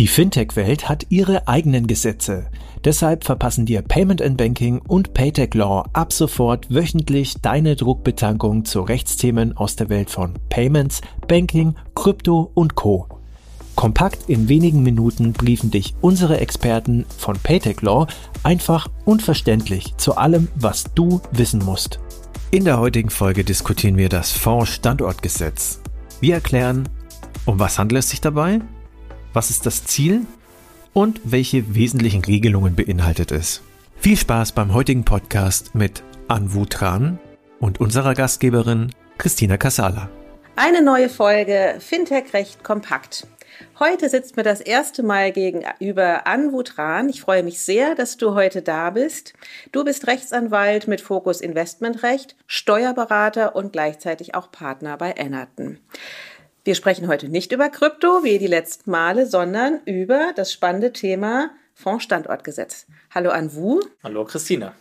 Die Fintech-Welt hat ihre eigenen Gesetze. Deshalb verpassen dir Payment and Banking und Paytech Law ab sofort wöchentlich deine Druckbetankung zu Rechtsthemen aus der Welt von Payments, Banking, Krypto und Co. Kompakt in wenigen Minuten briefen dich unsere Experten von Paytech Law einfach und verständlich zu allem, was du wissen musst. In der heutigen Folge diskutieren wir das Fonds-Standortgesetz. Wir erklären, um was handelt es sich dabei, was ist das Ziel und welche wesentlichen Regelungen beinhaltet es. Viel Spaß beim heutigen Podcast mit Anwu Tran und unserer Gastgeberin Christina Casala. Eine neue Folge Fintech Recht kompakt. Heute sitzt mir das erste Mal gegenüber Anwu Tran. Ich freue mich sehr, dass du heute da bist. Du bist Rechtsanwalt mit Fokus Investmentrecht, Steuerberater und gleichzeitig auch Partner bei Ennerton. Wir sprechen heute nicht über Krypto wie die letzten Male, sondern über das spannende Thema Fondsstandortgesetz. Hallo Anwu. Hallo Christina.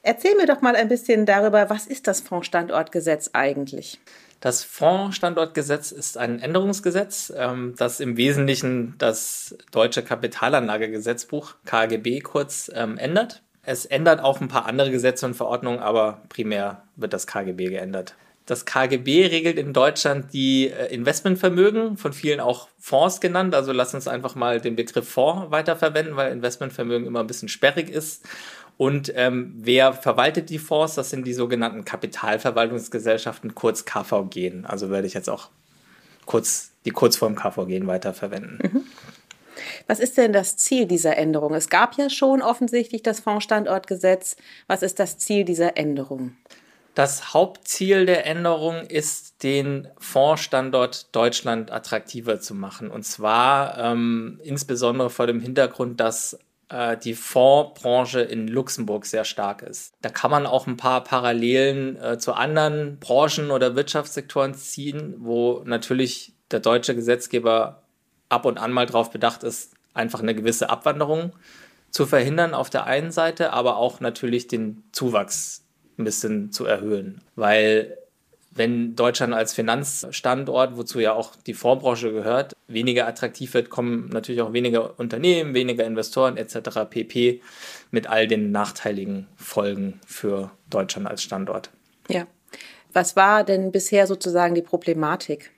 Erzähl mir doch mal ein bisschen darüber, was ist das Fondsstandortgesetz eigentlich? Das Fondsstandortgesetz ist ein Änderungsgesetz, ähm, das im Wesentlichen das deutsche Kapitalanlagegesetzbuch KGB kurz ähm, ändert. Es ändert auch ein paar andere Gesetze und Verordnungen, aber primär wird das KGB geändert. Das KGB regelt in Deutschland die äh, Investmentvermögen, von vielen auch Fonds genannt. Also lass uns einfach mal den Begriff Fonds weiterverwenden, weil Investmentvermögen immer ein bisschen sperrig ist. Und ähm, wer verwaltet die Fonds? Das sind die sogenannten Kapitalverwaltungsgesellschaften, kurz KVG. Also werde ich jetzt auch kurz die Kurzform KVG weiterverwenden. Mhm. Was ist denn das Ziel dieser Änderung? Es gab ja schon offensichtlich das Fondsstandortgesetz. Was ist das Ziel dieser Änderung? Das Hauptziel der Änderung ist, den Fondsstandort Deutschland attraktiver zu machen. Und zwar ähm, insbesondere vor dem Hintergrund, dass äh, die Fondsbranche in Luxemburg sehr stark ist. Da kann man auch ein paar Parallelen äh, zu anderen Branchen oder Wirtschaftssektoren ziehen, wo natürlich der deutsche Gesetzgeber ab und an mal darauf bedacht ist, einfach eine gewisse Abwanderung zu verhindern auf der einen Seite, aber auch natürlich den Zuwachs ein bisschen zu erhöhen. Weil wenn Deutschland als Finanzstandort, wozu ja auch die Fondsbranche gehört, weniger attraktiv wird, kommen natürlich auch weniger Unternehmen, weniger Investoren etc. pp. mit all den nachteiligen Folgen für Deutschland als Standort. Ja. Was war denn bisher sozusagen die Problematik?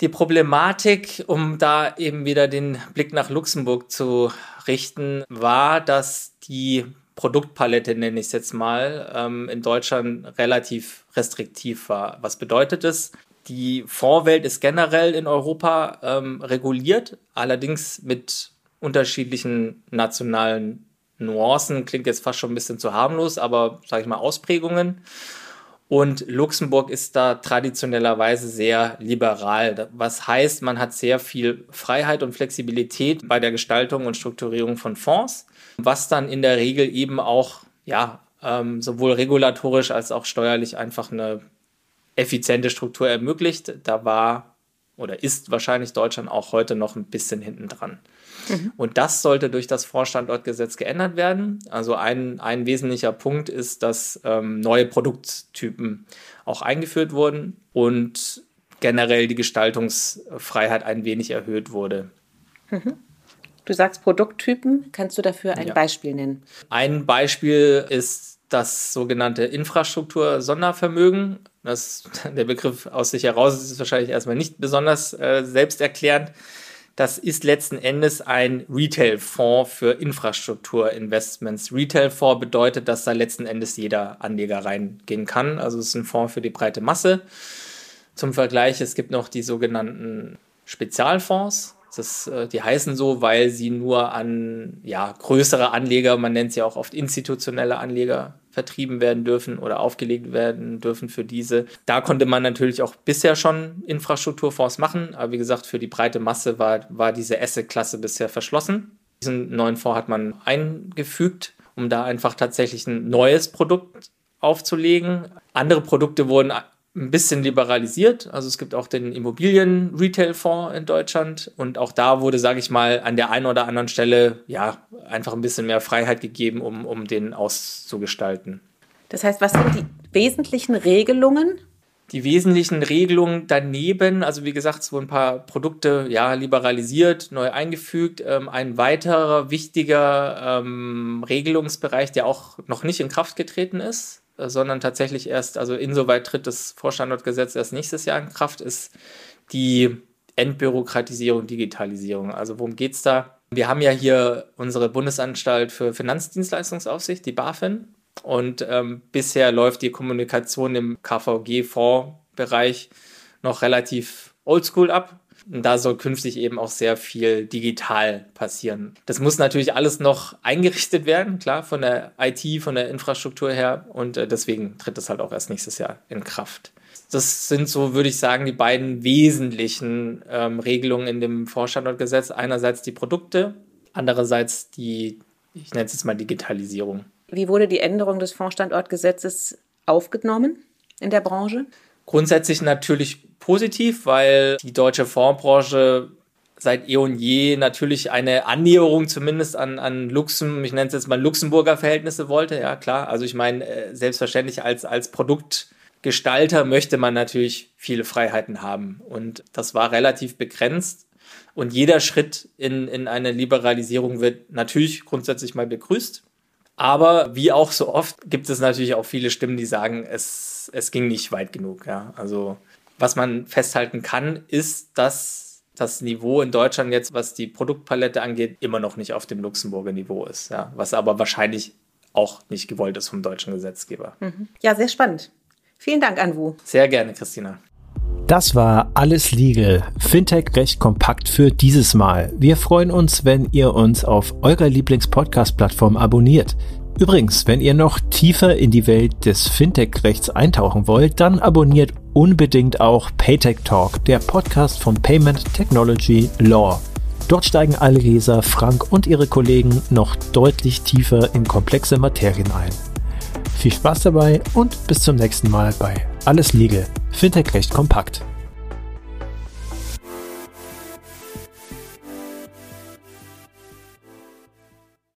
Die Problematik, um da eben wieder den Blick nach Luxemburg zu richten, war, dass die Produktpalette, nenne ich es jetzt mal, ähm, in Deutschland relativ restriktiv war. Was bedeutet es? Die Fondswelt ist generell in Europa ähm, reguliert, allerdings mit unterschiedlichen nationalen Nuancen. Klingt jetzt fast schon ein bisschen zu harmlos, aber sage ich mal Ausprägungen. Und Luxemburg ist da traditionellerweise sehr liberal. Was heißt, man hat sehr viel Freiheit und Flexibilität bei der Gestaltung und Strukturierung von Fonds was dann in der Regel eben auch, ja, ähm, sowohl regulatorisch als auch steuerlich einfach eine effiziente Struktur ermöglicht. Da war oder ist wahrscheinlich Deutschland auch heute noch ein bisschen hinten dran. Mhm. Und das sollte durch das Vorstandortgesetz geändert werden. Also ein, ein wesentlicher Punkt ist, dass ähm, neue Produkttypen auch eingeführt wurden und generell die Gestaltungsfreiheit ein wenig erhöht wurde. Mhm. Du sagst Produkttypen. Kannst du dafür ein ja. Beispiel nennen? Ein Beispiel ist das sogenannte Infrastruktur-Sondervermögen. Der Begriff aus sich heraus ist wahrscheinlich erstmal nicht besonders äh, selbsterklärend. Das ist letzten Endes ein Retail-Fonds für Infrastrukturinvestments. Retail-Fonds bedeutet, dass da letzten Endes jeder Anleger reingehen kann. Also es ist ein Fonds für die breite Masse. Zum Vergleich, es gibt noch die sogenannten Spezialfonds. Das, äh, die heißen so, weil sie nur an ja, größere Anleger, man nennt sie auch oft institutionelle Anleger, vertrieben werden dürfen oder aufgelegt werden dürfen für diese. Da konnte man natürlich auch bisher schon Infrastrukturfonds machen, aber wie gesagt, für die breite Masse war, war diese Asset-Klasse bisher verschlossen. Diesen neuen Fonds hat man eingefügt, um da einfach tatsächlich ein neues Produkt aufzulegen. Andere Produkte wurden ein bisschen liberalisiert. Also es gibt auch den Immobilien-Retail-Fonds in Deutschland und auch da wurde, sage ich mal, an der einen oder anderen Stelle ja einfach ein bisschen mehr Freiheit gegeben, um, um den auszugestalten. Das heißt, was sind die wesentlichen Regelungen die wesentlichen Regelungen daneben, also wie gesagt, es wurden ein paar Produkte ja liberalisiert, neu eingefügt. Ähm, ein weiterer wichtiger ähm, Regelungsbereich, der auch noch nicht in Kraft getreten ist, sondern tatsächlich erst, also insoweit tritt das Vorstandortgesetz erst nächstes Jahr in Kraft, ist die Entbürokratisierung, Digitalisierung. Also worum geht es da? Wir haben ja hier unsere Bundesanstalt für Finanzdienstleistungsaufsicht, die BaFin. Und ähm, bisher läuft die Kommunikation im KVG-Fondsbereich noch relativ oldschool ab. Und da soll künftig eben auch sehr viel digital passieren. Das muss natürlich alles noch eingerichtet werden, klar, von der IT, von der Infrastruktur her. Und äh, deswegen tritt es halt auch erst nächstes Jahr in Kraft. Das sind so, würde ich sagen, die beiden wesentlichen ähm, Regelungen in dem Vorstandortgesetz. Einerseits die Produkte, andererseits die, ich nenne es jetzt mal Digitalisierung. Wie wurde die Änderung des Fondsstandortgesetzes aufgenommen in der Branche? Grundsätzlich natürlich positiv, weil die deutsche Fondsbranche seit eh und je natürlich eine Annäherung zumindest an, an Luxem, ich nenne es jetzt mal Luxemburger Verhältnisse wollte, ja klar. Also ich meine, äh, selbstverständlich als, als Produktgestalter möchte man natürlich viele Freiheiten haben. Und das war relativ begrenzt. Und jeder Schritt in, in eine Liberalisierung wird natürlich grundsätzlich mal begrüßt. Aber wie auch so oft gibt es natürlich auch viele Stimmen, die sagen, es, es ging nicht weit genug. Ja. Also was man festhalten kann, ist, dass das Niveau in Deutschland jetzt, was die Produktpalette angeht, immer noch nicht auf dem Luxemburger Niveau ist. Ja. Was aber wahrscheinlich auch nicht gewollt ist vom deutschen Gesetzgeber. Mhm. Ja, sehr spannend. Vielen Dank, Anwu. Sehr gerne, Christina. Das war alles legal. Fintech recht kompakt für dieses Mal. Wir freuen uns, wenn ihr uns auf eurer Lieblingspodcast-Plattform abonniert. Übrigens, wenn ihr noch tiefer in die Welt des Fintech-Rechts eintauchen wollt, dann abonniert unbedingt auch Paytech Talk, der Podcast von Payment Technology Law. Dort steigen Alresa, Frank und ihre Kollegen noch deutlich tiefer in komplexe Materien ein. Viel Spaß dabei und bis zum nächsten Mal bei Alles Legal, Fintech recht kompakt.